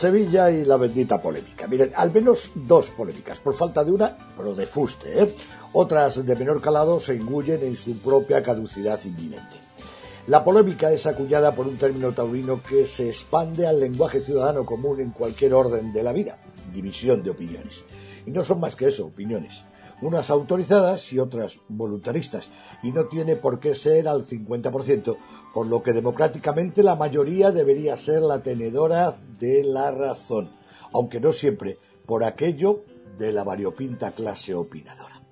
Sevilla y la bendita polémica. Miren, al menos dos polémicas, por falta de una, pero de fuste, ¿eh? Otras de menor calado se engullen en su propia caducidad inminente. La polémica es acuñada por un término taurino que se expande al lenguaje ciudadano común en cualquier orden de la vida, división de opiniones. Y no son más que eso, opiniones unas autorizadas y otras voluntaristas, y no tiene por qué ser al 50%, por lo que democráticamente la mayoría debería ser la tenedora de la razón, aunque no siempre por aquello de la variopinta clase opinadora.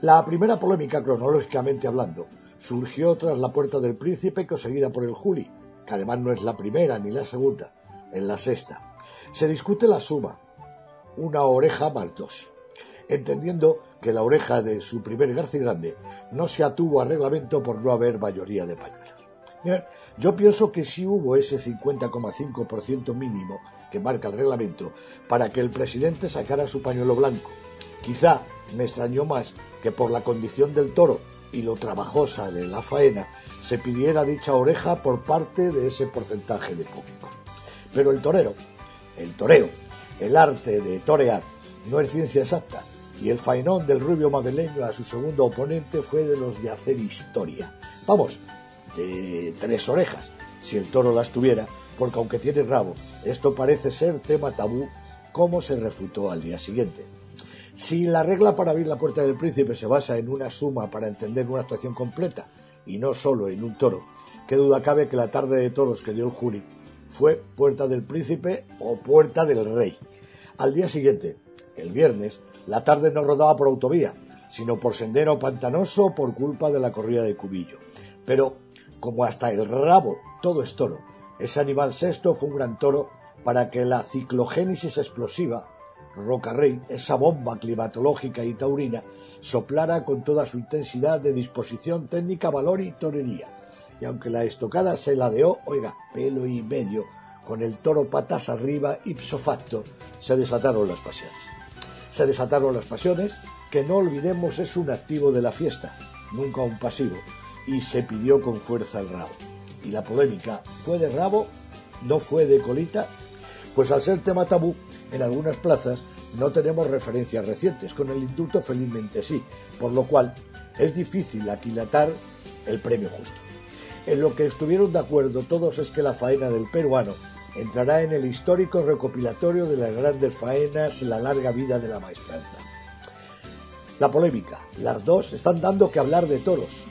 La primera polémica, cronológicamente hablando, surgió tras la puerta del príncipe conseguida por el Juli, que además no es la primera ni la segunda, en la sexta. Se discute la suma, una oreja más dos entendiendo que la oreja de su primer Grande no se atuvo a reglamento por no haber mayoría de pañuelos. yo pienso que sí hubo ese 50,5% mínimo que marca el reglamento para que el presidente sacara su pañuelo blanco. Quizá me extrañó más que por la condición del toro y lo trabajosa de la faena se pidiera dicha oreja por parte de ese porcentaje de público. Pero el torero, el toreo, el arte de torear, no es ciencia exacta, y el faenón del rubio madrileño a su segundo oponente fue de los de hacer historia. Vamos, de tres orejas, si el toro las tuviera, porque aunque tiene rabo, esto parece ser tema tabú, como se refutó al día siguiente. Si la regla para abrir la puerta del príncipe se basa en una suma para entender una actuación completa, y no solo en un toro, qué duda cabe que la tarde de toros que dio el jury fue puerta del príncipe o puerta del rey. Al día siguiente, el viernes, la tarde no rodaba por autovía, sino por sendero pantanoso por culpa de la corrida de Cubillo. Pero, como hasta el rabo todo es toro, ese animal sexto fue un gran toro para que la ciclogénesis explosiva, Roca Rey, esa bomba climatológica y taurina, soplara con toda su intensidad de disposición técnica, valor y torería. Y aunque la estocada se ladeó, oiga, pelo y medio, con el toro patas arriba, ipso facto, se desataron las pasiones se desataron las pasiones, que no olvidemos es un activo de la fiesta, nunca un pasivo, y se pidió con fuerza el rabo. Y la polémica, ¿fue de rabo? ¿No fue de colita? Pues al ser tema tabú, en algunas plazas no tenemos referencias recientes, con el indulto felizmente sí, por lo cual es difícil aquilatar el premio justo. En lo que estuvieron de acuerdo todos es que la faena del peruano entrará en el histórico recopilatorio de las grandes faenas La larga vida de la maestranza. La polémica. Las dos están dando que hablar de toros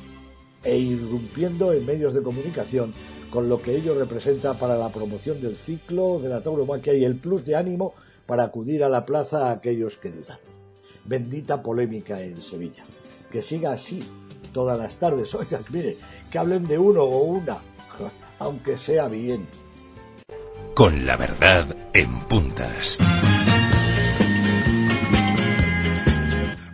e irrumpiendo en medios de comunicación con lo que ello representa para la promoción del ciclo de la tauromaquia y el plus de ánimo para acudir a la plaza a aquellos que dudan. Bendita polémica en Sevilla. Que siga así todas las tardes. Oigan, mire, que hablen de uno o una, aunque sea bien con la verdad en puntas.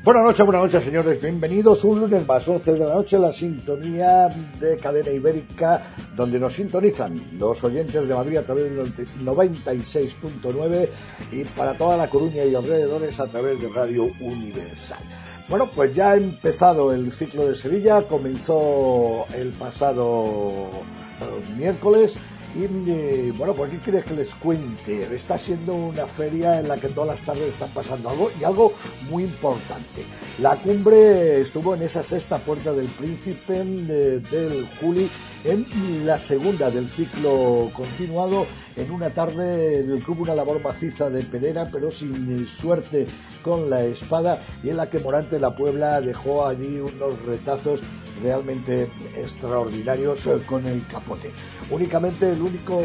Buenas noches, buenas noches, señores. Bienvenidos un lunes más, 11 de la noche, la sintonía de Cadena Ibérica, donde nos sintonizan los oyentes de Madrid a través del 96.9 y para toda la Coruña y alrededores a través de Radio Universal. Bueno, pues ya ha empezado el ciclo de Sevilla, comenzó el pasado eh, miércoles y bueno, pues ¿qué quieres que les cuente? Está siendo una feria en la que todas las tardes están pasando algo y algo muy importante. La cumbre estuvo en esa sexta puerta del príncipe del Juli en la segunda del ciclo continuado en una tarde del club una labor maciza de Pedera pero sin suerte con la espada y en la que Morante la Puebla dejó allí unos retazos realmente extraordinarios eh, con el capote. Únicamente el único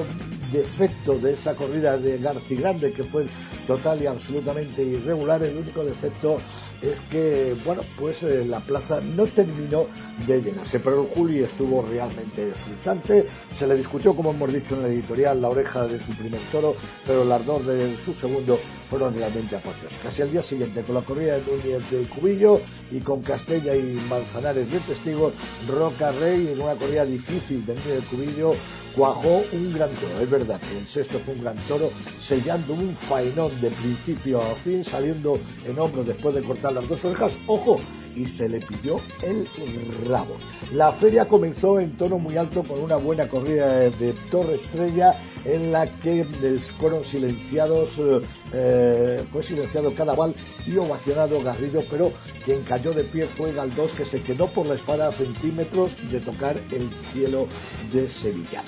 defecto de esa corrida de García Grande, que fue total y absolutamente irregular, el único defecto es que, bueno, pues eh, la plaza no terminó de llenarse, pero el Juli estuvo realmente exultante, se le discutió, como hemos dicho en la editorial, la oreja de su primer toro, pero el ardor de su segundo fueron realmente apoteósicas. Casi al día siguiente, con la corrida de Núñez del Cubillo y con Castella y Manzanares de testigos, Roca Rey en una corrida difícil de Núñez del Cubillo cuajó un gran toro. Es verdad que el sexto fue un gran toro, sellando un faenón de principio a fin, saliendo en hombro después de cortar las dos orejas. ¡Ojo! Y se le pidió el rabo. La feria comenzó en tono muy alto con una buena corrida de Torre Estrella en la que fueron silenciados, fue silenciado Cadaval y ovacionado Garrido, pero quien cayó de pie fue Galdós, que se quedó por la espada a centímetros de tocar el cielo de Sevilla.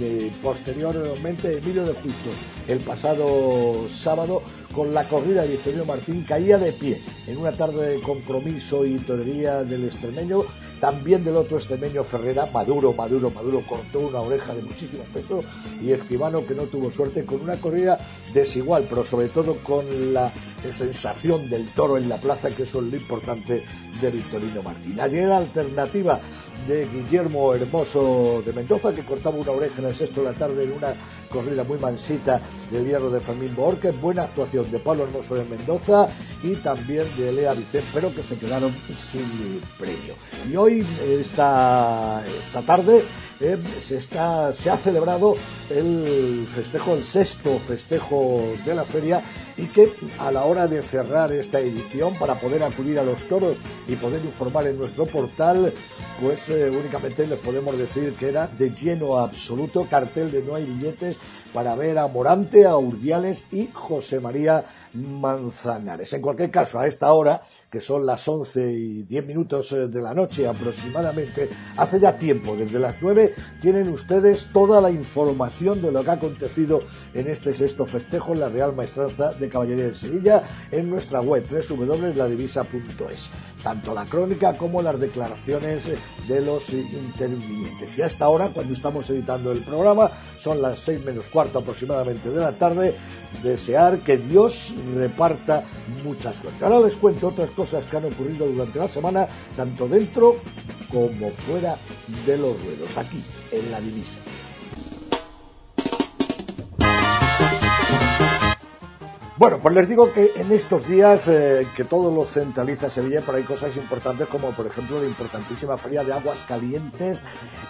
Y posteriormente, Emilio de Justo, el pasado sábado, con la corrida de Victorino Martín, caía de pie en una tarde de compromiso y torería del extremeño también del otro extremeño Ferrera, Maduro, Maduro, Maduro, cortó una oreja de muchísimo peso y Escribano que no tuvo suerte con una corrida desigual, pero sobre todo con la sensación del toro en la plaza, que eso es lo importante de Victorino Martín. Ayer alternativa de Guillermo Hermoso de Mendoza, que cortaba una oreja en el sexto de la tarde en una corrida muy mansita del hierro de Fermín Borges, buena actuación de Pablo Hermoso de Mendoza y también de Lea Vicente, pero que se quedaron sin premio. Y hoy, esta, esta tarde, eh, se, está, se ha celebrado el festejo, el sexto festejo de la feria y que a la hora de cerrar esta edición para poder acudir a los toros y poder informar en nuestro portal, pues eh, únicamente les podemos decir que era de lleno absoluto, cartel de no hay billetes para ver a Morante, a Urdiales y José María Manzanares. En cualquier caso, a esta hora que son las 11 y 10 minutos eh, de la noche aproximadamente, hace ya tiempo, desde las 9, tienen ustedes toda la información de lo que ha acontecido en este sexto festejo en la Real Maestranza de Caballería de Sevilla en nuestra web www.ladivisa.es. Tanto la crónica como las declaraciones de los intervinientes. Y hasta ahora, cuando estamos editando el programa, son las 6 menos cuarto aproximadamente de la tarde, desear que Dios reparta mucha suerte. Ahora les cuento otras cosas que han ocurrido durante la semana, tanto dentro como fuera de los ruedos, aquí, en la divisa. Bueno, pues les digo que en estos días eh, que todo lo centraliza Sevilla, pero hay cosas importantes como por ejemplo la importantísima feria de aguas calientes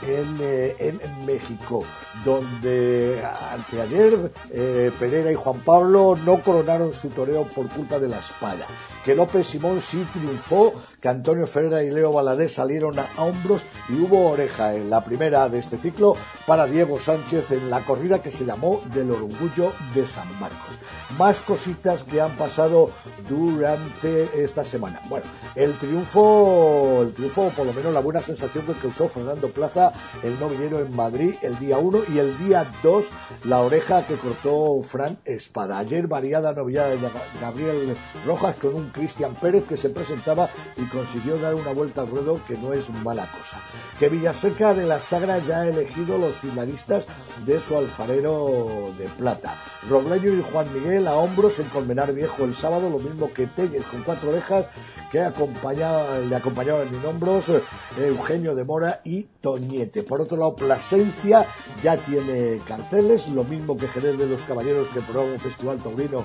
en, eh, México, donde anteayer eh, Pereira y Juan Pablo no coronaron su toreo por culpa de la espada, que López Simón sí triunfó que Antonio Ferreira y Leo Valadez salieron a, hombros y hubo oreja en la primera de este ciclo para Diego Sánchez en la corrida que se llamó del orgullo de San Marcos. Más cositas que han pasado durante esta semana. Bueno, el triunfo, el triunfo, por lo menos la buena sensación que causó Fernando Plaza, el novillero en Madrid el día 1 y el día 2 la oreja que cortó Fran Espada. Ayer variada novillada de Gabriel Rojas con un Cristian Pérez que se presentaba y consiguió dar una vuelta al ruedo que no es mala cosa. Que Villaseca de la Sagra ya ha elegido los finalistas de su alfarero de plata. Robleño y Juan Miguel a hombros en Colmenar Viejo el sábado, lo mismo que Telles con cuatro orejas que acompañaba, le acompañaban en hombros eh, Eugenio de Mora y Toñete. Por otro lado, Plasencia ya tiene carteles, lo mismo que Jerez de los Caballeros que promueve un festival taurino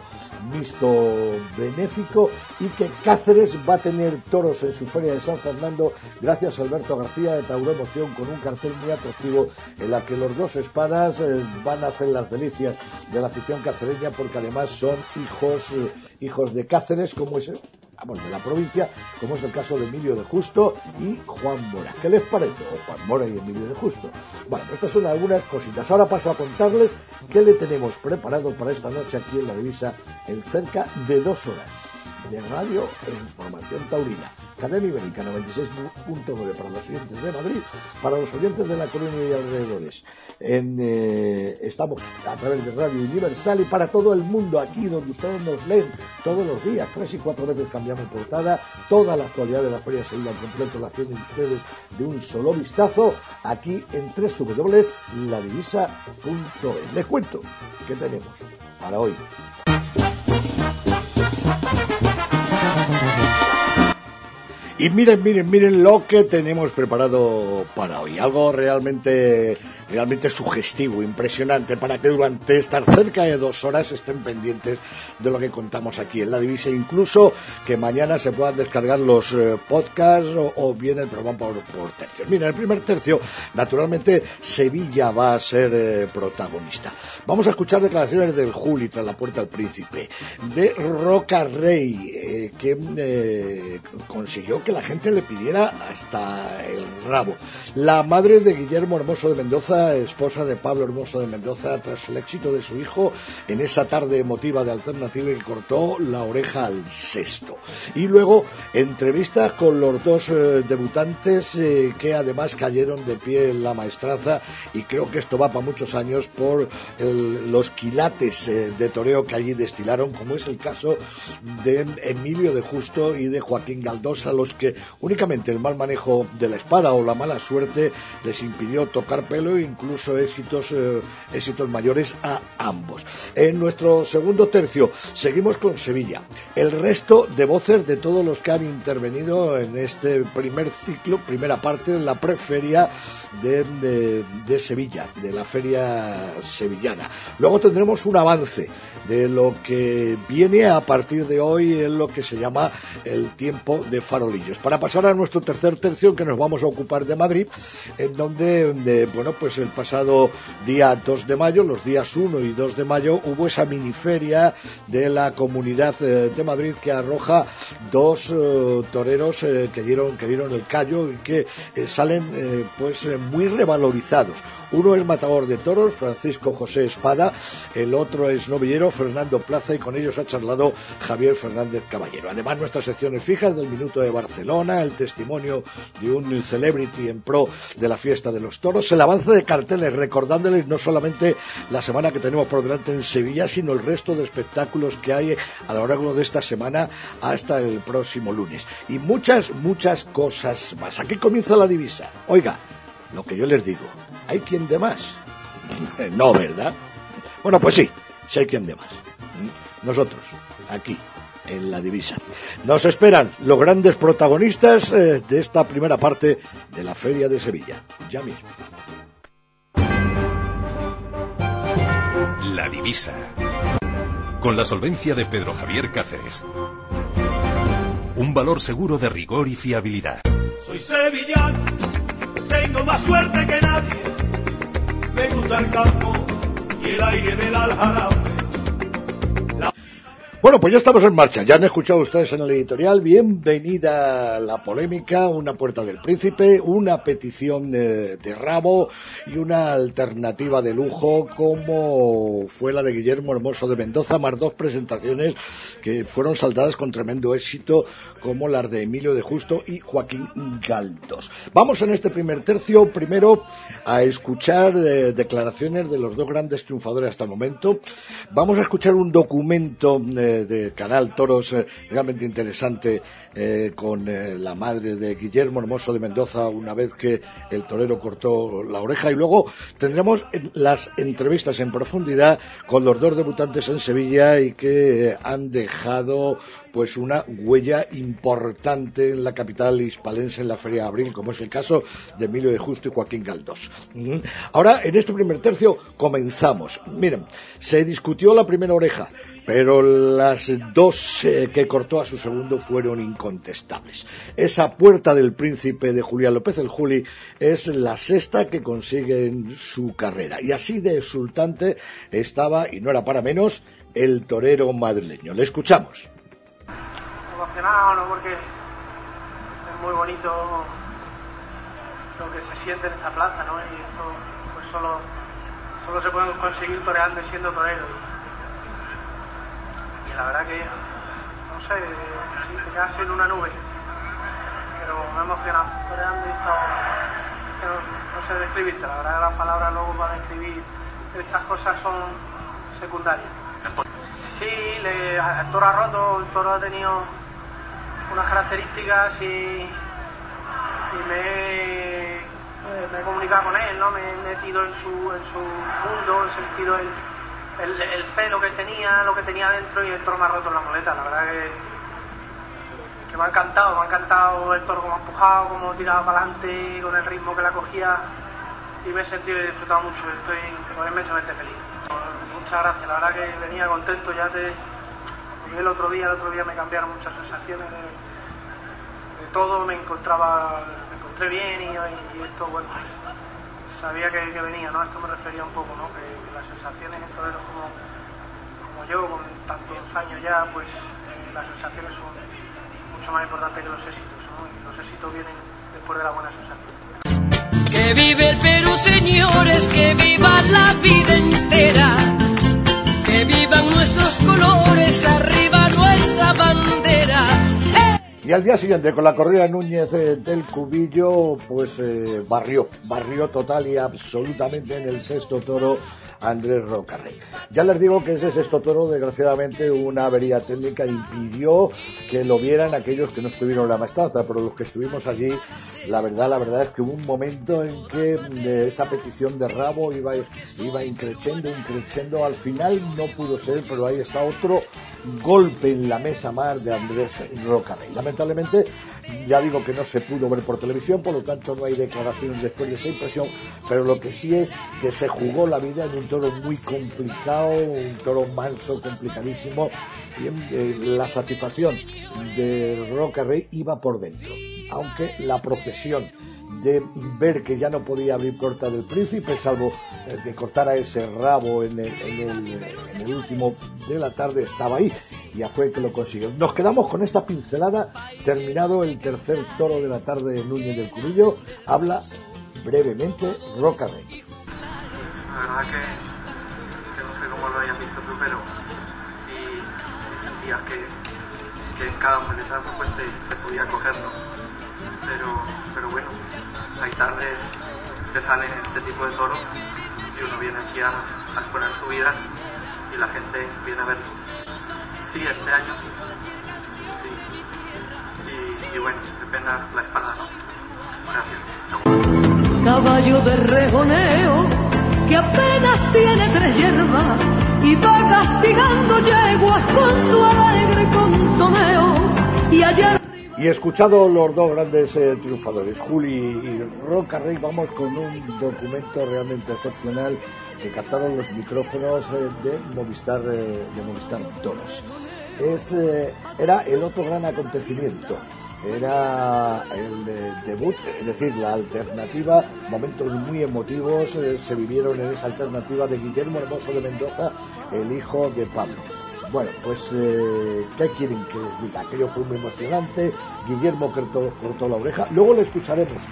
mixto benéfico y que Cáceres va a tener toros en su feria de San Fernando gracias a Alberto García de Tauro Emoción con un cartel muy atractivo en la que los dos espadas eh, van a hacer las delicias de la afición cacereña porque además son hijos, eh, hijos de Cáceres como es de la provincia, como es el caso de Emilio de Justo y Juan Mora. ¿Qué les parece? Juan Mora y Emilio de Justo. Bueno, estas son algunas cositas. Ahora paso a contarles qué le tenemos preparado para esta noche aquí en la divisa en cerca de dos horas de radio e información taurina. Cadena Ibérica 96.9 para los oyentes de Madrid, para los oyentes de La Coruña y alrededores. Eh, estamos a través de Radio Universal y para todo el mundo aquí donde ustedes nos leen todos los días, tres y cuatro veces cambiamos portada, toda la actualidad de la Feria Sevilla al completo la tienen ustedes de un solo vistazo aquí en www.ladivisa.es. Les cuento qué tenemos para hoy. Y miren, miren, miren lo que tenemos preparado para hoy. Algo realmente, realmente sugestivo, impresionante, para que durante estas cerca de dos horas estén pendientes de lo que contamos aquí en la divisa, incluso que mañana se puedan descargar los eh, podcasts o, bien el programa por, por tercios. Mira, el primer tercio, naturalmente, Sevilla va a ser eh, protagonista. Vamos a escuchar declaraciones del Juli tras la puerta al príncipe, de Roca Rey eh, que eh, consiguió que la gente le pidiera hasta el rabo. La madre de Guillermo Hermoso de Mendoza, esposa de Pablo Hermoso de Mendoza, tras el éxito de su hijo en esa tarde emotiva de alternativa que cortó la oreja al sexto. Y luego entrevistas con los dos debutantes que además cayeron de pie en la maestraza y creo que esto va para muchos años por los quilates de toreo que allí destilaron, como es el caso de Emilio de Justo y de Joaquín Galdós, a los que únicamente el mal manejo de la espada o la mala suerte les impidió tocar pelo incluso éxitos, eh, éxitos mayores a ambos. En nuestro segundo tercio seguimos con Sevilla. El resto de voces de todos los que han intervenido en este primer ciclo, primera parte de la preferia de, de Sevilla, de la feria sevillana. Luego tendremos un avance de lo que viene a partir de hoy en lo que se llama el tiempo de farolillos. Para pasar a nuestro tercer tercio, que nos vamos a ocupar de Madrid, en donde, bueno, pues el pasado día 2 de mayo, los días 1 y 2 de mayo, hubo esa miniferia de la comunidad eh, de Madrid que arroja dos eh, toreros eh, que dieron que dieron el callo y que salen pues muy revalorizados. Uno es matador de toros, Francisco José Espada, el otro es novillero, Fernando Plaza, y con ellos ha charlado Javier Fernández Caballero. Además, nuestras secciones fijas del Minuto de Barcelona, el testimonio de un celebrity en pro de la fiesta de los toros, el avance de carteles, recordándoles no solamente la semana que tenemos por delante en Sevilla, sino el resto de espectáculos que hay a lo largo de esta semana hasta el próximo lunes. Y muchas, muchas cosas más. Aquí comienza la divisa. Oiga, lo que yo les digo, ¿hay quien de más? no, ¿verdad? Bueno, pues sí, hay quien de más. Nosotros, aquí, en la divisa. Nos esperan los grandes protagonistas eh, de esta primera parte de la Feria de Sevilla. Ya mismo. La divisa. Con la solvencia de Pedro Javier Cáceres. Un valor seguro de rigor y fiabilidad. Soy sevillano tengo más suerte que nadie. Me gusta el campo y el aire del aljarafe. Bueno, pues ya estamos en marcha. Ya han escuchado ustedes en el editorial. Bienvenida la polémica, una puerta del príncipe, una petición de, rabo y una alternativa de lujo como fue la de Guillermo Hermoso de Mendoza, más dos presentaciones que fueron saldadas con tremendo éxito como las de Emilio de Justo y Joaquín Galdos. Vamos en este primer tercio primero a escuchar eh, declaraciones de los dos grandes triunfadores hasta el momento. Vamos a escuchar un documento eh, de, Canal Toros eh, realmente interesante eh, con eh, la madre de Guillermo Hermoso de Mendoza una vez que el torero cortó la oreja. Y luego tendremos las entrevistas en profundidad con los dos debutantes en Sevilla y que han dejado pues una huella importante en la capital hispalense en la Feria de Abril, como es el caso de Emilio de Justo y Joaquín Galdós. Ahora, en este primer tercio, comenzamos. Miren, se discutió la primera oreja, pero las dos eh, que cortó a su segundo fueron incontestables. Esa puerta del príncipe de Julián López el Juli es la sexta que consigue en su carrera. Y así de exultante estaba, y no era para menos, el torero madrileño. Le escuchamos. Emocionado, ¿no? Porque es muy bonito lo que se siente en esta plaza, ¿no? Y esto pues solo, solo se puede conseguir toreando y siendo torero la verdad que, no sé, sí, te quedas en una nube, pero me ha emocionado. no, sé describirte, la verdad que las palabras luego para describir estas cosas son secundarias. Sí, le, el toro ha roto, el toro ha tenido unas características y, me, he comunicado con él, ¿no? me he metido en su, en su mundo, he sentido el el, el celo que tenía, lo que tenía dentro y el toro me ha roto en la muleta. La verdad que, me ha encantado, me ha encantado el toro como ha empujado, como tiraba para adelante, con el ritmo que la cogía y me he sentido y he disfrutado mucho. Estoy inmensamente feliz. Muchas gracias, la verdad que venía contento ya el otro día, el otro día me cambiaron muchas sensaciones de, todo, me encontraba, me encontré bien y, esto, bueno, sabía que, venía, ¿no? esto me refería un poco, ¿no? Que, las sensaciones en toreros como, como yo, con tantos años ya, pues eh, las sensaciones son mucho más importantes que los éxitos, ¿no? Y los éxitos vienen después de la buena sensación. Que vive el Perú, señores, que viva la vida entera. Vivan nuestros colores, arriba nuestra bandera. Y al día siguiente, con la corrida Núñez eh, del Cubillo, pues eh, barrió, barrió total y absolutamente en el sexto toro Andrés Rocarrey. Ya les digo que ese sexto toro, desgraciadamente, una avería técnica impidió que lo vieran aquellos que no estuvieron en la maestranza, pero los que estuvimos allí, la verdad, la verdad es que hubo un momento en que eh, esa petición de rabo iba, iba increciendo, increciendo, al final no pudo ser, pero ahí está otro golpe en la mesa más de Andrés Rocarrey. Lamentablemente, ya digo que no se pudo ver por televisión, por lo tanto no hay declaraciones después de esa impresión, pero lo que sí es que se jugó la vida en un toro muy complicado, un toro manso, complicadísimo, y eh, la satisfacción de Rocarrey iba por dentro, aunque la procesión de ver que ya no podía abrir puerta del príncipe, salvo eh, que cortara ese rabo en el, en, el, último de la tarde, estaba ahí. Ya fue que lo consiguió. Nos quedamos con esta pincelada. Terminado el tercer toro de la tarde de Núñez del Curillo, habla brevemente Roca Rey. La verdad que, no sé cómo lo hayas visto tú, pero y, sentías que, en cada muletazo podía cogerlo. Pero bueno, hay tardes que salen este tipo de toros y uno viene aquí a, a exponer su vida y la gente viene a verlo. Sí, este año. Y, y, bueno, pena la espada, ¿no? Gracias. Caballo de rejoneo que apenas tiene tres hierbas y va castigando yeguas con su alegre ayer y escuchado los dos grandes eh, triunfadores, Juli y Roca Rey, vamos con un documento realmente excepcional que captaron los micrófonos eh, de Movistar, eh, de Movistar Toros. Es, era el otro gran acontecimiento, era el de, debut, es decir, la alternativa, momentos muy emotivos se vivieron en esa alternativa de Guillermo Hermoso de Mendoza, el hijo de Pablo. Bueno, pues, eh, ¿qué quieren que les diga? Aquello fue muy emocionante. Guillermo cortó, cortó la oreja. Luego le escucharemos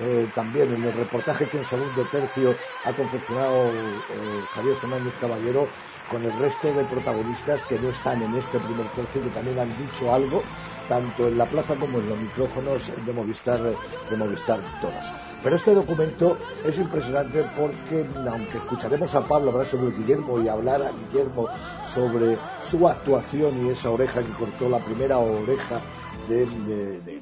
eh, también en el reportaje que en segundo tercio ha confeccionado eh, Javier Fernández Caballero con el resto de protagonistas que no están en este primer tercio, que también han dicho algo, tanto en la plaza como en los micrófonos de Movistar, de Movistar Toros. Pero este documento es impresionante porque, aunque escucharemos a Pablo hablar sobre Guillermo y hablar a Guillermo sobre su actuación y esa oreja que cortó la primera oreja de, de, de,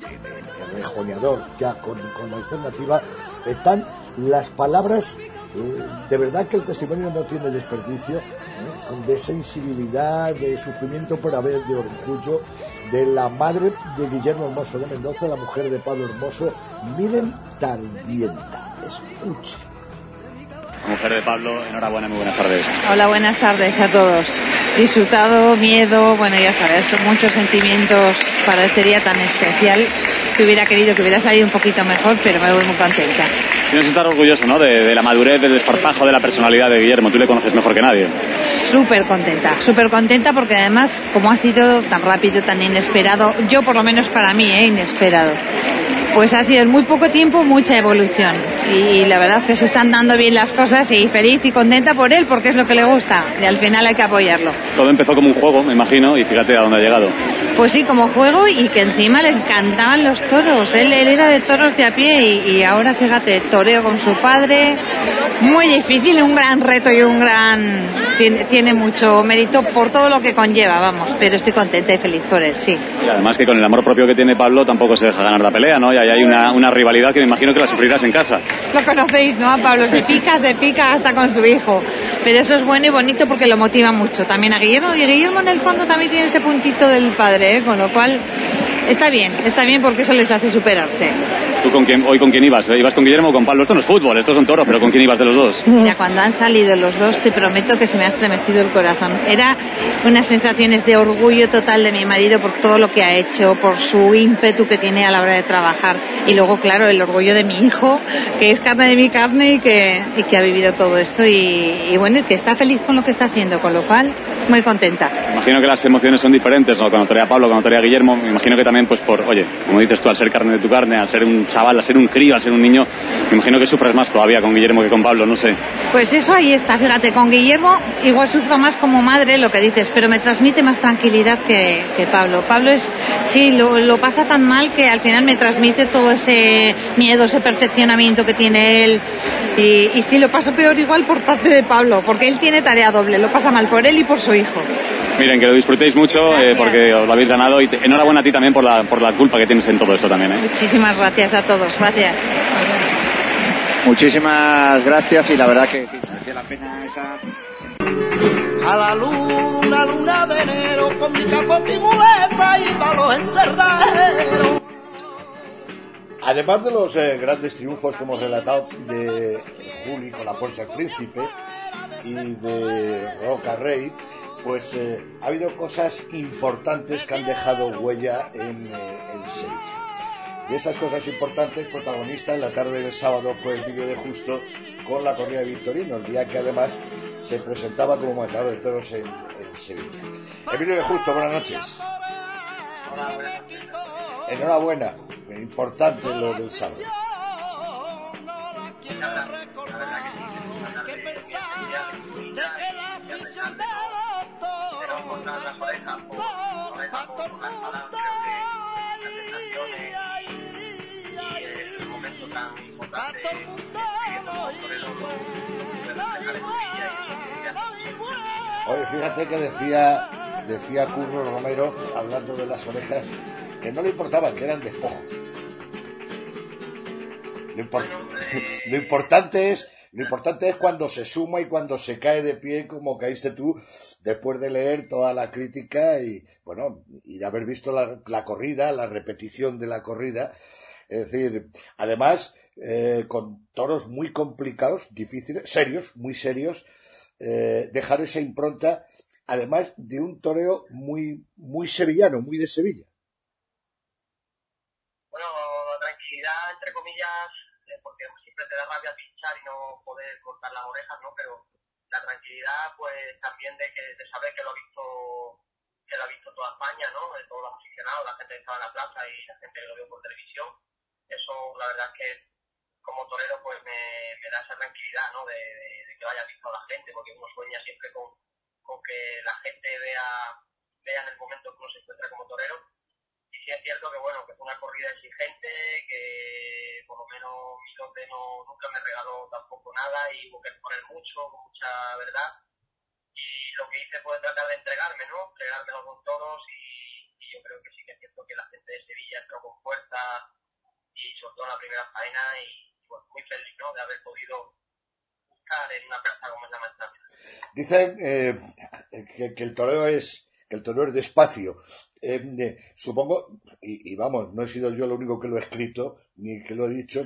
rejoneador ya con, con, la alternativa, están las palabras, eh, de verdad que el testimonio no tiene desperdicio, ¿eh? De sensibilidad, de sufrimiento por haber, de orgullo, de la madre de Guillermo Hermoso de Mendoza, la mujer de Pablo Hermoso, miren tardienta, escuchen. Mujer de Pablo, enhorabuena, muy buenas tardes. Hola, buenas tardes a todos. Disfrutado, miedo, bueno, ya sabes, son muchos sentimientos para este día tan especial que hubiera querido que hubiera salido un poquito mejor, pero me voy muy contenta. Tienes que estar orgulloso, ¿no? De, de, la madurez, del desparpajo, de la personalidad de Guillermo. Tú le conoces mejor que nadie. Súper contenta, súper contenta porque además, como ha sido tan rápido, tan inesperado, yo por lo menos para mí, ¿eh? inesperado pues ha sido en muy poco tiempo mucha evolución y la verdad que se están dando bien las cosas y feliz y contenta por él porque es lo que le gusta y al final hay que apoyarlo. Todo empezó como un juego, me imagino, y fíjate a dónde ha llegado. Pues sí, como juego y que encima le encantaban los toros, él, él era de toros de a pie y, y ahora fíjate, toreo con su padre, muy difícil, un gran reto y un gran... Tiene, tiene mucho mérito por todo lo que conlleva, vamos, pero estoy contenta y feliz por él, sí. Y además que con el amor propio que tiene Pablo tampoco se deja ganar la pelea, ¿no? Y ahí hay una, una rivalidad que me imagino que la sufrirás en casa. Lo conocéis, ¿no? A Pablo se pica, se pica hasta con su hijo. Pero eso es bueno y bonito porque lo motiva mucho. También a Guillermo, y Guillermo en el fondo también tiene ese puntito del padre, ¿eh? Con lo cual está bien, está bien porque eso les hace superarse. ¿Tú con quién, hoy con quién ibas? ¿Ibas con Guillermo o con Pablo? Esto no es fútbol, estos son toros, pero ¿con quién ibas de los dos? Mira, cuando han salido los dos, te prometo que se me ha estremecido el corazón. Era unas sensaciones de orgullo total de mi marido por todo lo que ha hecho, por su ímpetu que tiene a la hora de trabajar. Y luego, claro, el orgullo de mi hijo, que es carne de mi carne y que, y que ha vivido todo esto. Y, y bueno, y que está feliz con lo que está haciendo, con lo cual muy contenta. Imagino que las emociones son diferentes, ¿no? Cuando torea Pablo, cuando torea Guillermo, me imagino que también, pues por, oye, como dices tú, al ser carne de tu carne, al ser un chaval, al ser un crío, al ser un niño, me imagino que sufres más todavía con Guillermo que con Pablo, no sé. Pues eso ahí está, fíjate, con Guillermo igual sufro más como madre lo que dices, pero me transmite más tranquilidad que, que Pablo. Pablo es, sí, lo, lo pasa tan mal que al final me transmite todo ese miedo, ese perfeccionamiento que tiene él. Y, y sí, lo paso peor igual por parte de Pablo, porque él tiene tarea doble, lo pasa mal por él y por su hijo. Miren, que lo disfrutéis mucho eh, porque os lo habéis ganado y te- enhorabuena a ti también por la, por la culpa que tienes en todo esto también, ¿eh? Muchísimas gracias a todos, gracias. Muchísimas gracias y la verdad que sí, merecía la pena esa A la luz, una luna de enero, con mi capote y muleta iba a los encerraderos. Además de los eh, grandes triunfos que hemos relatado de Juli con la Puerta del Príncipe y de Roca Rey, pues eh, ha habido cosas importantes que han dejado huella en, eh, en Sevilla. De esas cosas importantes, protagonista en la tarde del sábado fue el vídeo de Justo con la corrida de Victorino, el día que además se presentaba como matador de toros en, en Sevilla. El vídeo de Justo, buenas noches. Enhorabuena, importante lo del sábado. Oye, fíjate que decía, decía Curro Romero, hablando de las orejas, que no le importaba, que eran despojos. Lo importante es lo importante es cuando se suma y cuando se cae de pie como caíste tú después de leer toda la crítica y bueno y de haber visto la, la corrida la repetición de la corrida es decir además eh, con toros muy complicados difíciles serios muy serios eh, dejar esa impronta además de un toreo muy muy sevillano muy de Sevilla bueno, tranquilidad, entre comillas, eh, porque siempre te da rabia pinchar y no poder cortar las orejas, ¿no? Pero la tranquilidad, pues también de que de saber que lo ha visto que lo ha visto toda España, ¿no? De todos los aficionados, la gente que estaba en la plaza y la gente que lo vio por televisión. Eso, la verdad es que como torero, pues me, me da esa tranquilidad, ¿no? De, de, de que vaya visto a la gente, porque uno sueña siempre con, con que la gente vea, vea en el momento que uno se encuentra como torero y sí es cierto que bueno, que fue una corrida exigente, que por lo menos mi lote no, nunca me regaló tampoco nada y hubo que exponer mucho, con mucha verdad. Y lo que hice fue tratar de entregarme, ¿no? Entregármelo con todos y, y yo creo que sí que es cierto que la gente de Sevilla entró con fuerza y en la primera faena y, y, bueno, muy feliz, ¿no? De haber podido buscar en una plaza como es la Maestranza. Dicen eh, que, que el toreo es que el toreo es despacio. Eh, supongo, y, y, vamos, no he sido yo lo único que lo he escrito, ni que lo he dicho,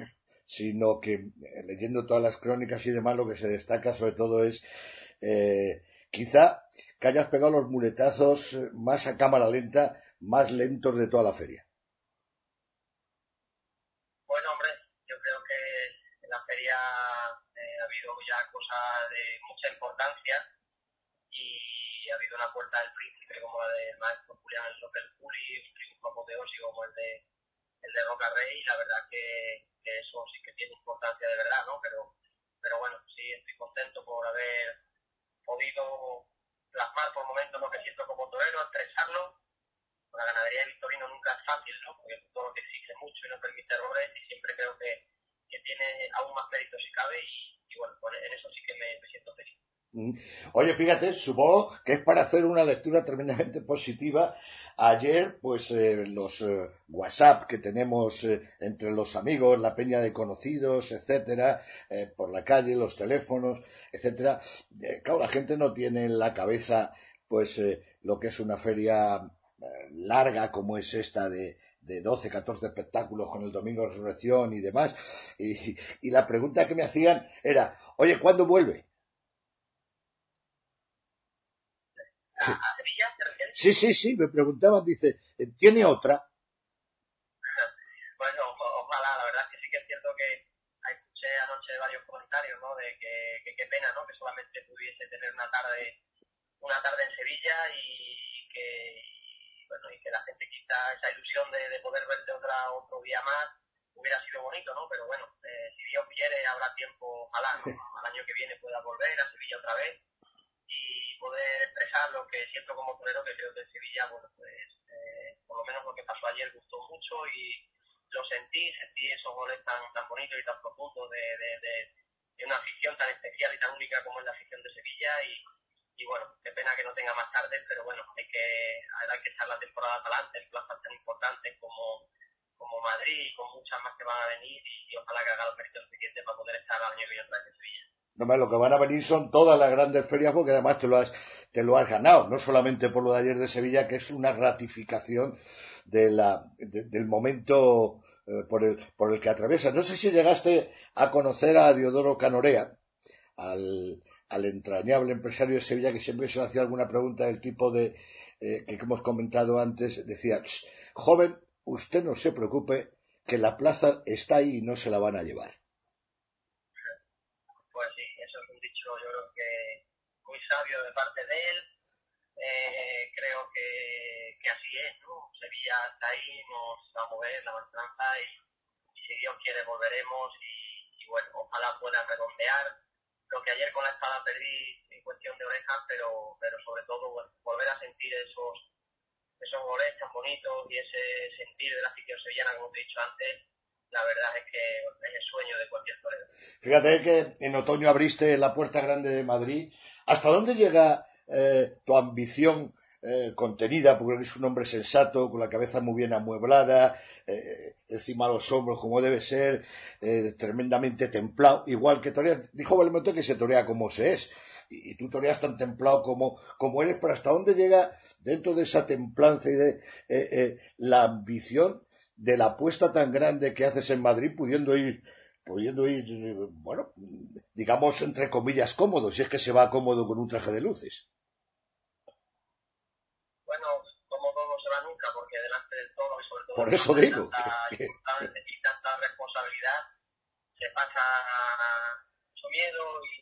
sino que eh, leyendo todas las crónicas y demás, lo que se destaca sobre todo es eh, quizá que hayas pegado los muletazos más a cámara lenta, más lentos de toda la feria. Bueno, hombre, yo creo que en la feria eh, ha habido ya cosas de mucha importancia y ha habido una puerta del príncipe como la del maestro Julián López Juli, un triunfo apoteósico como el de el de Roca Rey, y la verdad que, que, eso sí que tiene importancia de verdad, ¿no? Pero, pero bueno, sí estoy contento por haber podido plasmar por momentos lo que siento como torero, expresarlo. La ganadería de Victorino nunca es fácil, ¿no? Porque todo lo que exige mucho y no permite errores y siempre creo que, que tiene aún más mérito si cabe y, y bueno, pues en eso sí que me siento feliz. Oye, fíjate, supongo que es para hacer una lectura tremendamente positiva. Ayer, pues eh, los eh, WhatsApp que tenemos eh, entre los amigos, la peña de conocidos, etcétera, por la calle, los teléfonos, etcétera. claro, la gente no tiene en la cabeza, pues, lo que es una feria larga como es esta de, de 12, 14 espectáculos con el Domingo de Resurrección y demás. Y, y la pregunta que me hacían era, oye, ¿cuándo vuelve? ¿A, a Sevilla te refieres? Sí, sí, sí, me preguntaban, dice, ¿tiene otra? bueno, ojalá, la verdad es que sí que es cierto que escuché anoche varios comentarios, ¿no? De que qué pena, ¿no? Que solamente pudiese tener una tarde una tarde en Sevilla y que, y, bueno, y que la gente quita esa ilusión de, de poder verte otra, otro día más hubiera sido bonito, ¿no? Pero bueno, eh, si Dios quiere habrá tiempo, ojalá, ¿no? al año que viene pueda volver a Sevilla otra vez y poder expresar lo que siento como torero, que creo que en Sevilla, bueno, pues eh, por lo menos lo que pasó ayer gustó mucho y lo sentí, sentí esos goles tan, tan bonitos y tan profundos de, de, de, una afición tan especial y tan única como es la afición de Sevilla y, y bueno, qué pena que no tenga más tarde, pero bueno, hay que, hay que echar la temporada para adelante en plazas tan importantes como, como Madrid y con muchas más que van a venir y, y ojalá que haga los méritos suficientes para poder estar al año que viene en Sevilla. No lo que van a venir son todas las grandes ferias porque además te lo has, te lo has ganado, no solamente por lo de ayer de Sevilla, que es una ratificación de la, de, del momento eh, por, el, por el que atraviesas. No sé si llegaste a conocer a Diodoro Canorea, al, al entrañable empresario de Sevilla, que siempre se le hacía alguna pregunta del tipo de eh, que hemos comentado antes, decía, joven, usted no se preocupe, que la plaza está ahí y no se la van a llevar. Pues sí, eso es un dicho yo creo que muy sabio de parte de él. Eh, creo que, que, así es, ¿no? Sevilla está ahí, nos va a mover la maestranza y, y si Dios quiere volveremos y, y, bueno, ojalá pueda redondear lo que ayer con la espada perdí en cuestión de orejas, pero, pero sobre todo bueno, volver a sentir esos esos goles tan bonitos y ese sentir de la afición sevillana, como te he dicho antes, la verdad es que es el sueño de cualquier torero. Fíjate que en otoño abriste la Puerta Grande de Madrid. ¿Hasta dónde llega eh, tu ambición eh, contenida? Porque eres un hombre sensato, con la cabeza muy bien amueblada, eh, encima de los hombros como debe ser, eh, tremendamente templado, igual que torea. Dijo Belmonte que se torea como se es y, tú toreas tan templado como, como eres, pero hasta dónde llega dentro de esa templanza y de la ambición de la apuesta tan grande que haces en Madrid, pudiendo ir, pudiendo ir, bueno, digamos entre comillas cómodo, si es que se va cómodo con un traje de luces. Bueno, cómodo no se va nunca, porque delante del toro y sobre todo por eso digo tanta, que, que... y tanta responsabilidad se pasa mucho miedo y,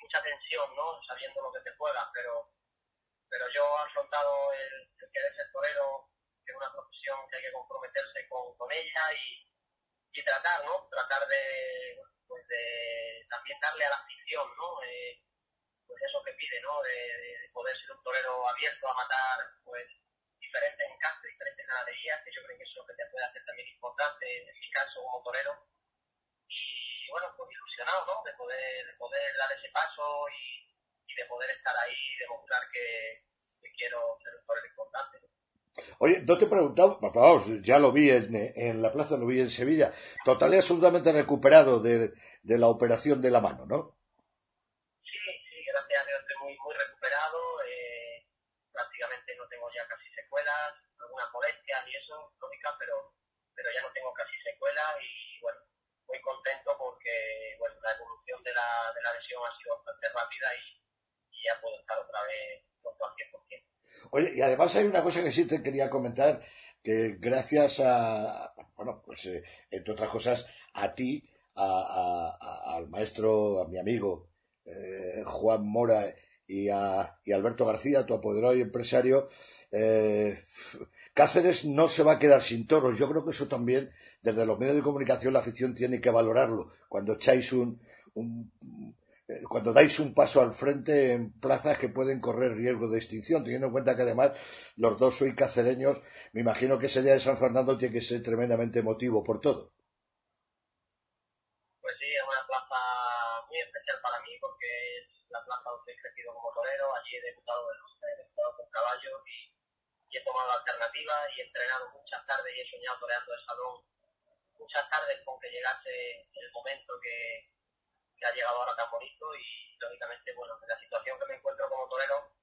mucha tensión, ¿no? Sabiendo lo que te juega, pero, pero yo he afrontado el, el querer ser torero, que es una profesión que hay que comprometerse con, con ella y, y, tratar, ¿no? Tratar de, pues de también darle a la afición, ¿no? Eh, pues eso que pide, ¿no? De, de, poder ser un torero abierto a matar, pues diferentes encantos, diferentes ganaderías, que yo creo que eso que te puede hacer también importante, en mi caso como torero, y bueno, pues ilusionado, ¿no? De poder, de poder dar ese paso y, y de poder estar ahí y demostrar que, que quiero ser un torero importante. Oye, no te he preguntado, vamos, ya lo vi en, en, la plaza, lo vi en Sevilla, total y absolutamente recuperado de, de, la operación de la mano, ¿no? Sí, sí, gracias a Dios estoy muy, muy recuperado, eh, prácticamente no tengo ya casi secuelas, algunas molestias y eso, lógica, pero, pero ya no tengo casi secuelas y bueno, muy contento porque bueno, la evolución de la, de la lesión ha sido bastante rápida y, y ya puedo estar otra vez al 100%. Y además hay una cosa que sí te quería comentar, que gracias a, bueno, pues eh, entre otras cosas, a ti, a, al maestro, a mi amigo eh, Juan Mora y a y Alberto García, tu apoderado y empresario, eh, Cáceres no se va a quedar sin toros. Yo creo que eso también, desde los medios de comunicación, la afición tiene que valorarlo. Cuando echáis un, un cuando dais un paso al frente en plazas que pueden correr riesgo de extinción, teniendo en cuenta que además los dos sois cacereños, me imagino que ese día de San Fernando tiene que ser tremendamente emotivo por todo. Pues sí, es una plaza muy especial para mí porque es la plaza donde he crecido como torero, allí he debutado de luces, he debutado con caballos y, y, he tomado alternativas y he entrenado muchas tardes y he soñado toreando el salón muchas tardes con que llegase el momento que, que ha llegado ahora tan bonito y lógicamente, bueno, en la situación que me encuentro como torero,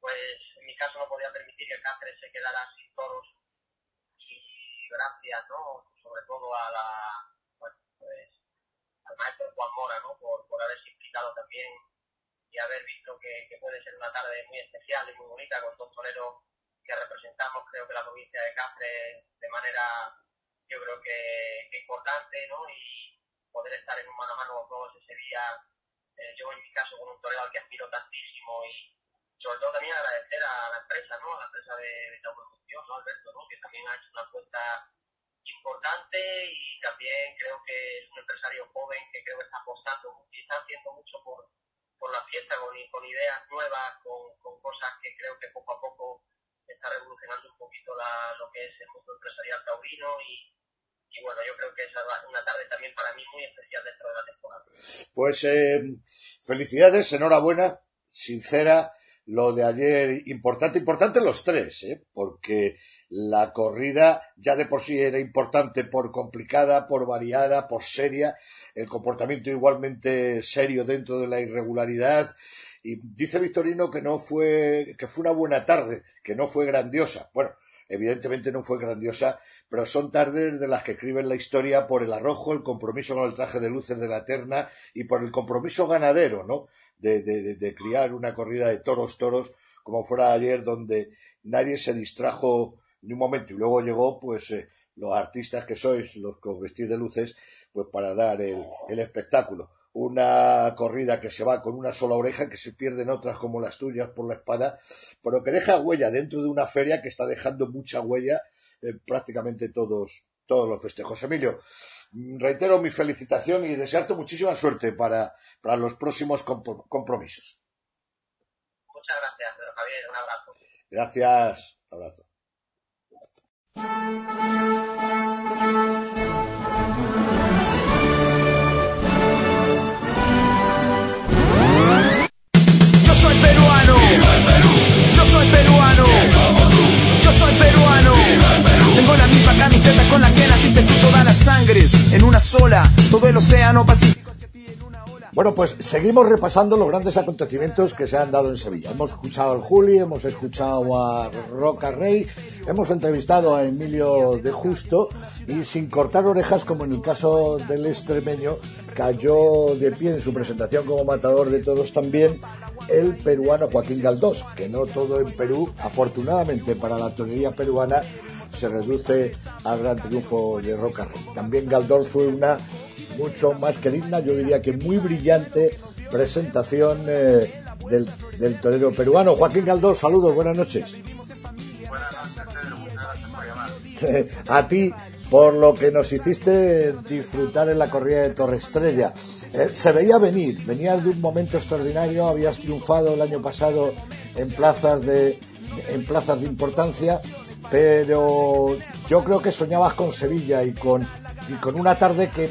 pues en mi caso no podía permitir que Cáceres se quedara sin toros y gracias, ¿no? Sobre todo a la, bueno, pues al maestro Juan Mora, ¿no? Por, por haberse implicado también y haber visto que, que puede ser una tarde muy especial y muy bonita con dos toreros que representamos, creo que la provincia de Cáceres de manera, yo creo que, que importante, ¿no? Y, poder estar en un mano a mano con todos ese día, eh, yo en mi caso con un torero al que admiro tantísimo y, sobre todo también agradecer a la empresa, ¿no? A la empresa de, de Función, ¿no? Alberto, ¿no? Que también ha hecho una cuenta importante y también creo que es un empresario joven que creo que está apostando y está haciendo mucho por, por la fiesta, con, con ideas nuevas, con, con cosas que creo que poco a poco está revolucionando un poquito la, lo que es el mundo empresarial taurino y, y bueno, yo creo que es una tarde también para mí muy especial dentro de la temporada. Pues eh, felicidades, enhorabuena, sincera, lo de ayer importante, importante los tres, ¿eh? porque la corrida ya de por sí era importante por complicada, por variada, por seria, el comportamiento igualmente serio dentro de la irregularidad. Y dice Victorino que no fue, que fue una buena tarde, que no fue grandiosa. Bueno, evidentemente no fue grandiosa, pero son tardes de las que escriben la historia por el arrojo, el compromiso con el traje de luces de la terna y por el compromiso ganadero, ¿no? de, de, de, criar una corrida de toros, toros, como fuera ayer, donde nadie se distrajo ni un momento. Y luego llegó, pues, eh, los artistas que sois, los que os vestís de luces, pues para dar el, el espectáculo. Una corrida que se va con una sola oreja, que se pierden otras como las tuyas por la espada, pero que deja huella dentro de una feria que está dejando mucha huella en prácticamente todos, todos los festejos. Emilio, reitero mi felicitación y desearte muchísima suerte para, para los próximos compromisos. Muchas gracias, Pedro Javier. Un abrazo. Gracias. Un abrazo. Yo soy peruano. Tengo la misma camiseta con la que nací, sentí todas las sangres en una sola, todo el océano Pacífico. Bueno, pues seguimos repasando los grandes acontecimientos que se han dado en Sevilla. Hemos escuchado al Juli, hemos escuchado a Roca Rey, hemos entrevistado a Emilio de Justo y sin cortar orejas, como en el caso del extremeño, cayó de pie en su presentación como matador de todos también el peruano Joaquín Galdós, que no todo en Perú, afortunadamente para la torería peruana, se reduce al gran triunfo de Roca Rey. También Galdós fue una mucho más que digna, yo diría que muy brillante presentación eh, del, del, torero peruano. Joaquín Galdós, saludos, buenas noches. Buenas noches, Pedro, muchas gracias por llamar. A ti, por lo que nos hiciste disfrutar en la corrida de Torre Estrella. Eh, se veía venir, venías de un momento extraordinario, habías triunfado el año pasado en plazas de, en plazas de importancia, pero yo creo que soñabas con Sevilla y con, y con una tarde que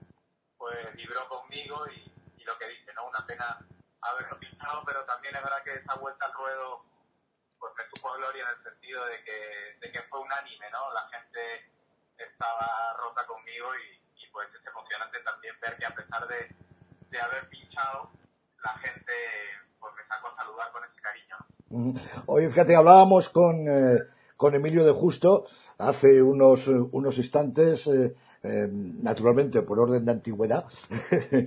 pues vibró conmigo y, y, lo que dice, ¿no? Una pena haberlo pinchado, pero también es verdad que esa vuelta al ruedo pues me supo gloria en el sentido de que, de que fue unánime, ¿no? La gente estaba rota conmigo y, y pues es emocionante también ver que a pesar de, de haber pinchado, la gente pues me sacó a saludar con ese cariño. Oye, fíjate, hablábamos con, eh, con Emilio de Justo hace unos, unos instantes, eh, eh, naturalmente por orden de antigüedad,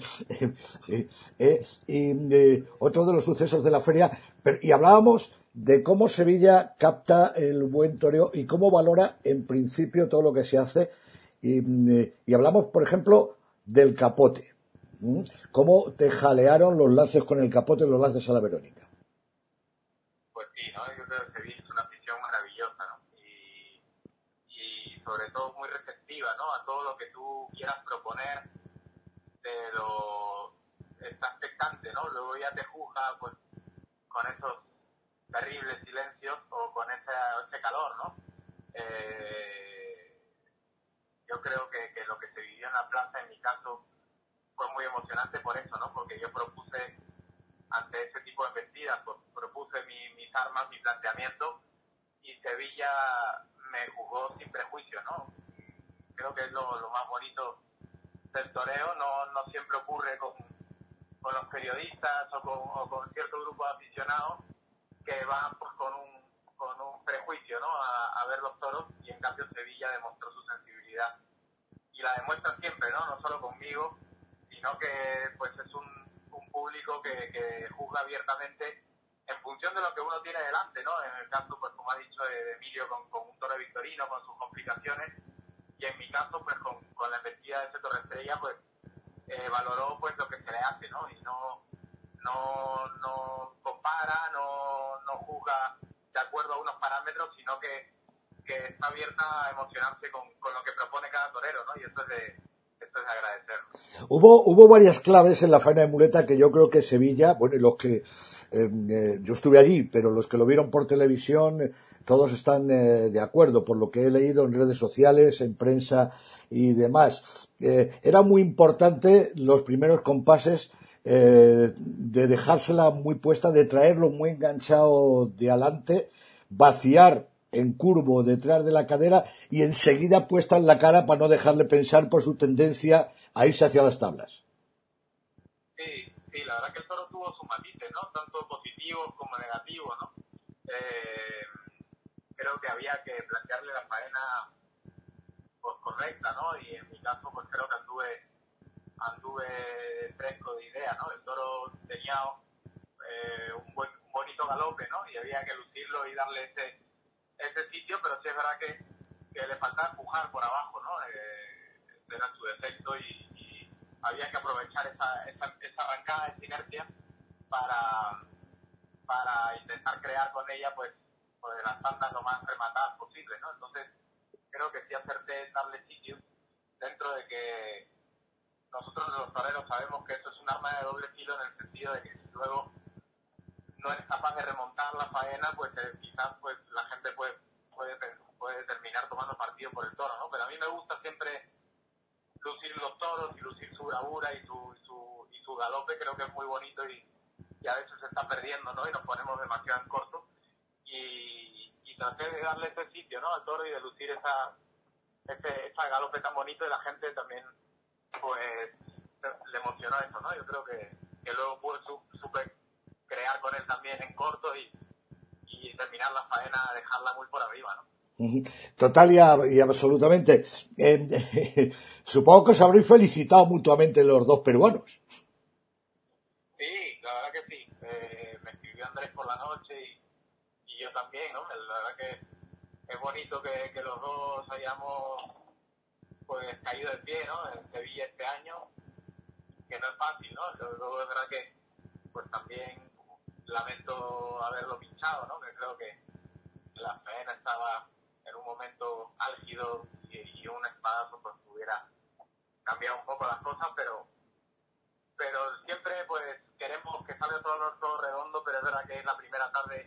eh, y otro de los sucesos de la feria, pero, y hablábamos de cómo Sevilla capta el buen toreo y cómo valora en principio todo lo que se hace, y, y hablamos, por ejemplo, del capote. ¿Cómo te jalearon los laces con el capote, los laces a la Verónica? Pues sí, ¿no? Yo creo que Sevilla es una afición maravillosa, ¿no? Y, y sobre todo muy receptiva, ¿no? A todo lo que tú quieras proponer, pero está expectante, ¿no? Luego ya te juzga, pues, con esos terribles silencios o con ese, ese calor, ¿no? Eh, yo creo que, que lo que se vivió en la plaza, en mi caso, fue muy emocionante por eso, ¿no? Porque yo propuse ante ese tipo de embestidas, pues, propuse mi, mis armas, mi planteamiento y Sevilla me jugó sin prejuicio, ¿no? Creo que es lo, lo más bonito del toreo, no, no siempre ocurre con, con los periodistas o con, o con cierto grupo de aficionados que van pues con un, con un prejuicio ¿no? a, a ver los toros y en cambio Sevilla demostró su sensibilidad y la demuestra siempre, ¿no? No solo conmigo, sino que pues es un, un público que, que juzga abiertamente en función de lo que uno tiene delante, ¿no? En el caso, pues como ha dicho Emilio, con, con un toro victorino, con sus complicaciones, y en mi caso, pues con, con la embestida de ese torre estrella, pues eh, valoró pues lo que se le hace, ¿no? Y no, no, no compara, no, no juzga de acuerdo a unos parámetros, sino que, que está abierta a emocionarse con, con lo que propone cada torero, ¿no? Y eso es de, Hubo, hubo varias claves en la faena de muleta que yo creo que Sevilla, bueno, y los que eh, eh, yo estuve allí, pero los que lo vieron por televisión, eh, todos están de acuerdo, por lo que he leído en redes sociales, en prensa y demás. Era muy importante los primeros compases de dejársela muy puesta, de traerlo muy enganchado de adelante, vaciar en curvo detrás de la cadera y enseguida puesta en la cara para no dejarle pensar por su tendencia a irse hacia las tablas. Sí, sí, la verdad que el toro tuvo sus matices, ¿no? Tanto positivos como negativos, ¿no? Eh, creo que había que plantearle la faena pues, correcta, ¿no? Y en mi caso, pues creo que anduve, anduve fresco de idea, ¿no? El toro tenía eh, un, buen, un bonito galope, ¿no? Y había que lucirlo y darle ese, ese sitio, pero sí es verdad que, le faltaba empujar por abajo, ¿no? Eh, era su defecto y, y había que aprovechar esa, esa, esa arrancada, esa inercia para, intentar crear con ella, pues, pues las tandas lo más rematadas posible, ¿no? Entonces, creo que sí acerté en darle sitio dentro de que nosotros los toreros sabemos que esto es un arma de doble filo en el sentido de que luego no eres capaz de remontar la faena, pues eh, quizás pues la gente puede, puede, puede terminar tomando partido por el toro, ¿no? Pero a mí me gusta siempre lucir los toros y lucir su bravura y su, su, y su galope, creo que es muy bonito y, a veces se está perdiendo, ¿no? Y nos ponemos demasiado en corto. Y, y traté de darle ese sitio, ¿no? Al toro y de lucir esa, ese, esa galope tan bonito y la gente también, pues, le emocionó eso, ¿no? Yo creo que, que luego pude, su, supe crear con él también en corto y, y terminar la faena, dejarla muy por arriba, ¿no? Total y, a, y absolutamente. Eh, supongo que os habréis felicitado mutuamente los dos peruanos. Sí, la verdad que sí. Eh, me escribió Andrés por la noche y, y, yo también, ¿no? La verdad que es bonito que, que los dos hayamos pues caído de pie, ¿no? En Sevilla este año, que no es fácil, ¿no? Luego es verdad que pues también lamento haberlo pinchado, ¿no? Que creo que la faena estaba en un momento álgido y, y un espadazo pues hubiera cambiado un poco las cosas, pero pero siempre pues queremos que salga todo, todo redondo, pero es verdad que es la primera tarde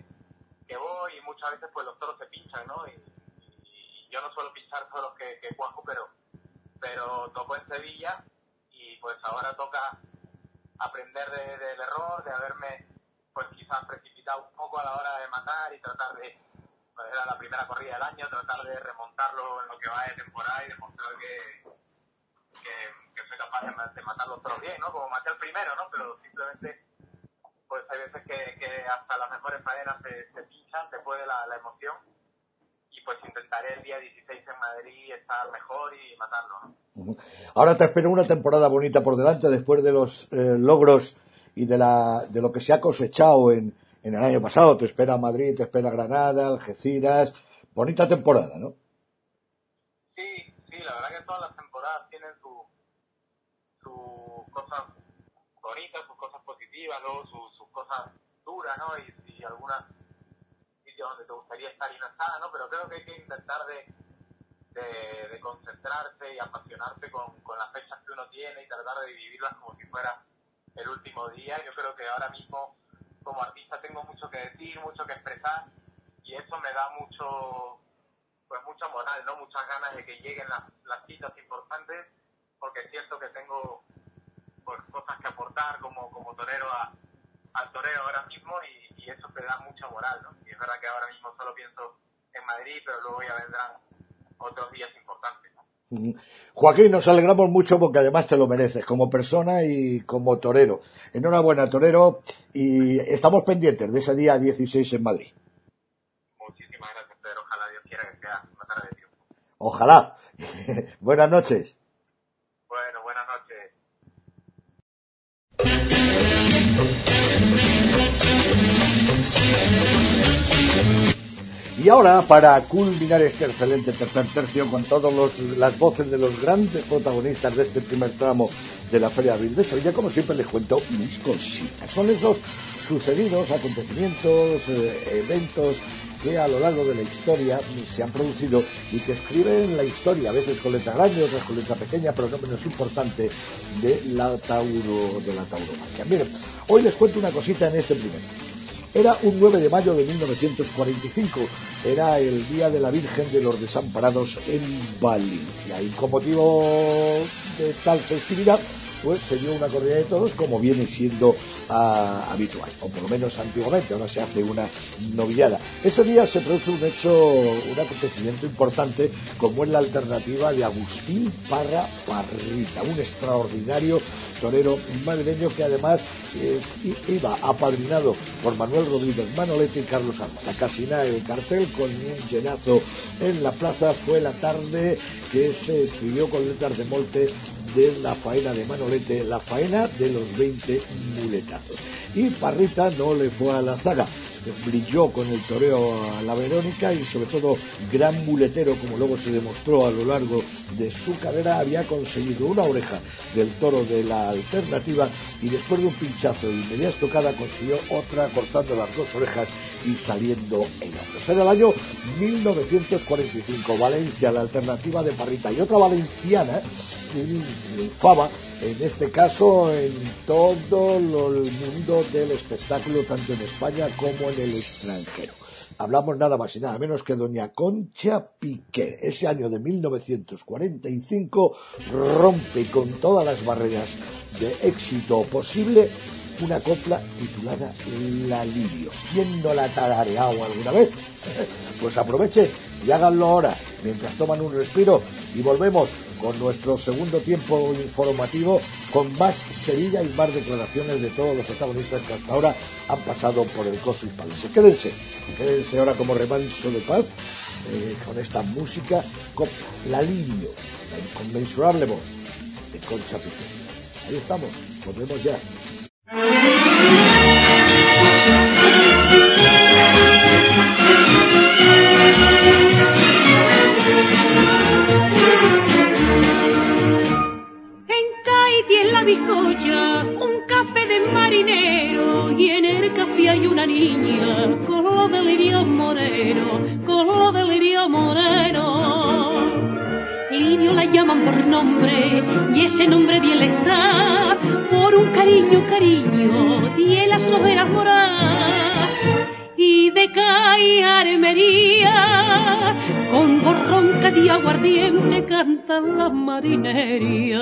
que voy y muchas veces pues los toros se pinchan, ¿no? Y, y yo no suelo pinchar toros que, que cuajo, pero pero toco en Sevilla y pues ahora toca aprender de, del error, de haberme pues quizás precipitado un poco a la hora de matar y tratar de pues, era la primera corrida del año, tratar de remontarlo en lo que va de temporada y demostrar que, que, que soy capaz de, de matar los toros bien, ¿no? Como maté el primero, ¿no? Pero simplemente, pues hay veces que, que hasta las mejores faenas se, se pinchan, se puede la, la emoción y pues intentaré el día 16 en Madrid estar mejor y matarlo, ¿no? Ahora te espero una temporada bonita por delante después de los eh, logros y de, la, de lo que se ha cosechado en, en el año pasado. Te espera Madrid, te espera Granada, Algeciras. Bonita temporada, ¿no? Sí, sí, la verdad que todas las temporadas tienen sus su cosas bonitas, sus cosas positivas, luego sus, cosas duras, ¿no? Y, algunas sitios donde te gustaría estar y ¿no? Pero creo que hay que intentar de, de, de concentrarse y apasionarse con, con las fechas que uno tiene y tratar de vivirlas como si fuera el último día. Yo creo que ahora mismo como artista tengo mucho que decir, mucho que expresar y eso me da mucho pues mucha moral, ¿no? Muchas ganas de que lleguen las, las citas importantes porque siento que tengo pues cosas que aportar como, como torero a, al toreo ahora mismo y, y eso te da mucha moral, ¿no? Y es verdad que ahora mismo solo pienso en Madrid, pero luego ya vendrán otros días importantes. Joaquín, nos alegramos mucho porque además te lo mereces como persona y como torero. Enhorabuena, torero, y estamos pendientes de ese día 16 en Madrid. Muchísimas gracias, Pedro. Ojalá Dios quiera que sea una tarde de tiempo. Ojalá. Buenas noches. Bueno, buenas noches. Y ahora, para culminar este excelente tercer tercio con todas las voces de los grandes protagonistas de este primer tramo de la Feria de Abril de Sevilla, como siempre les cuento mis cositas. Son esos sucedidos, acontecimientos, eh, eventos que a lo largo de la historia se han producido y que escriben la historia, a veces con letra grande, otras con letra pequeña, pero no menos importante, de la tauro, de. Miren, hoy les cuento una cosita en este primer. Era un 9 de mayo de 1945, era el Día de la Virgen de los Desamparados en Valencia y con motivo de tal festividad pues se dio una corrida de toros como viene siendo ah, habitual, o por lo menos antiguamente, ahora se hace una novillada. Ese día se produce un hecho, un acontecimiento importante como es la alternativa de Agustín Parra Parrita, un extraordinario torero madrileño que además eh, iba apadrinado por Manuel Rodríguez Manolete y Carlos Armas. La casina el cartel con un llenazo en la plaza fue la tarde que se escribió con letras de molte de la faena de Manolete, la faena de los 20 muletazos. Y Parrita no le fue a la zaga, brilló con el toreo a la Verónica y sobre todo gran muletero, como luego se demostró a lo largo de su carrera, había conseguido una oreja del toro de la alternativa y después de un pinchazo y media estocada consiguió otra cortando las dos orejas y saliendo en hombros. Era el año 1945, Valencia, la alternativa de Parrita y otra valenciana triunfaba en este caso en todo el mundo del espectáculo, tanto en España como en el extranjero. Hablamos nada más y nada menos que doña Concha Piqué. Ese año de 1945 rompe con todas las barreras de éxito posible una copla titulada La Lirio. ¿Quién no la ha tarareado alguna vez? Pues aproveche y háganlo ahora, mientras toman un respiro y volvemos con nuestro segundo tiempo informativo con más Sevilla y más declaraciones de todos los protagonistas que hasta ahora han pasado por el Coso Palace. Quédense, quédense ahora como remanso de paz eh, con esta música, con la lirio, la inconmensurable voz de Concha Piqué. Ahí estamos, volvemos ya. Thank you. Cariño, y en las ojeras moradas y de cae armería, con borronca de aguardiente cantan las marinerías.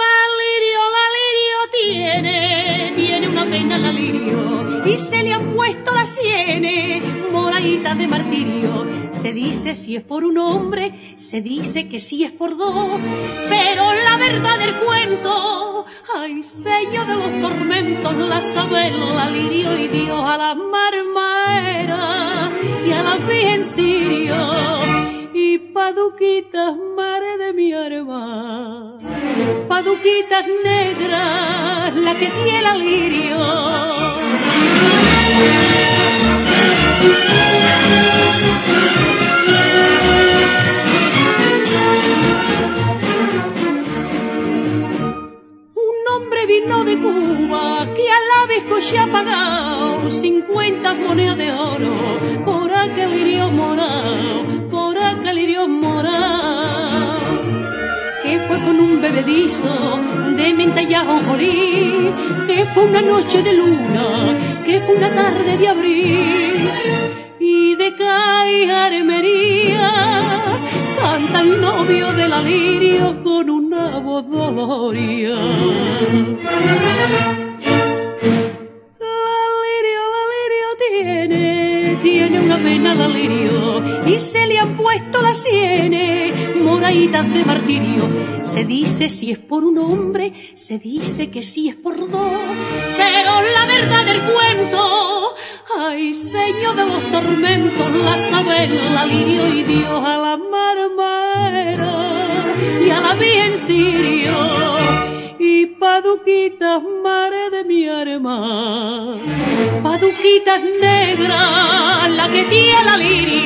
La lirio, la lirio tiene, tiene una pena la lirio, y se le han puesto las sienes moraditas de martirio. Se dice si es por un hombre, se dice que si es por dos, de los tormentos, la sabe la lirio y Dios a la marmaera y a la virgen sirio y paduquitas, mare de mi arma, paduquitas negras, la que tiene el lirio. Dice que si es por dos, pero la verdad del cuento, ay señor de los tormentos, la sabe la lirio y Dios a la marmara y a la bien sirio. Y paduquitas, mare de mi arma, paduquitas negras, la que tiene la lira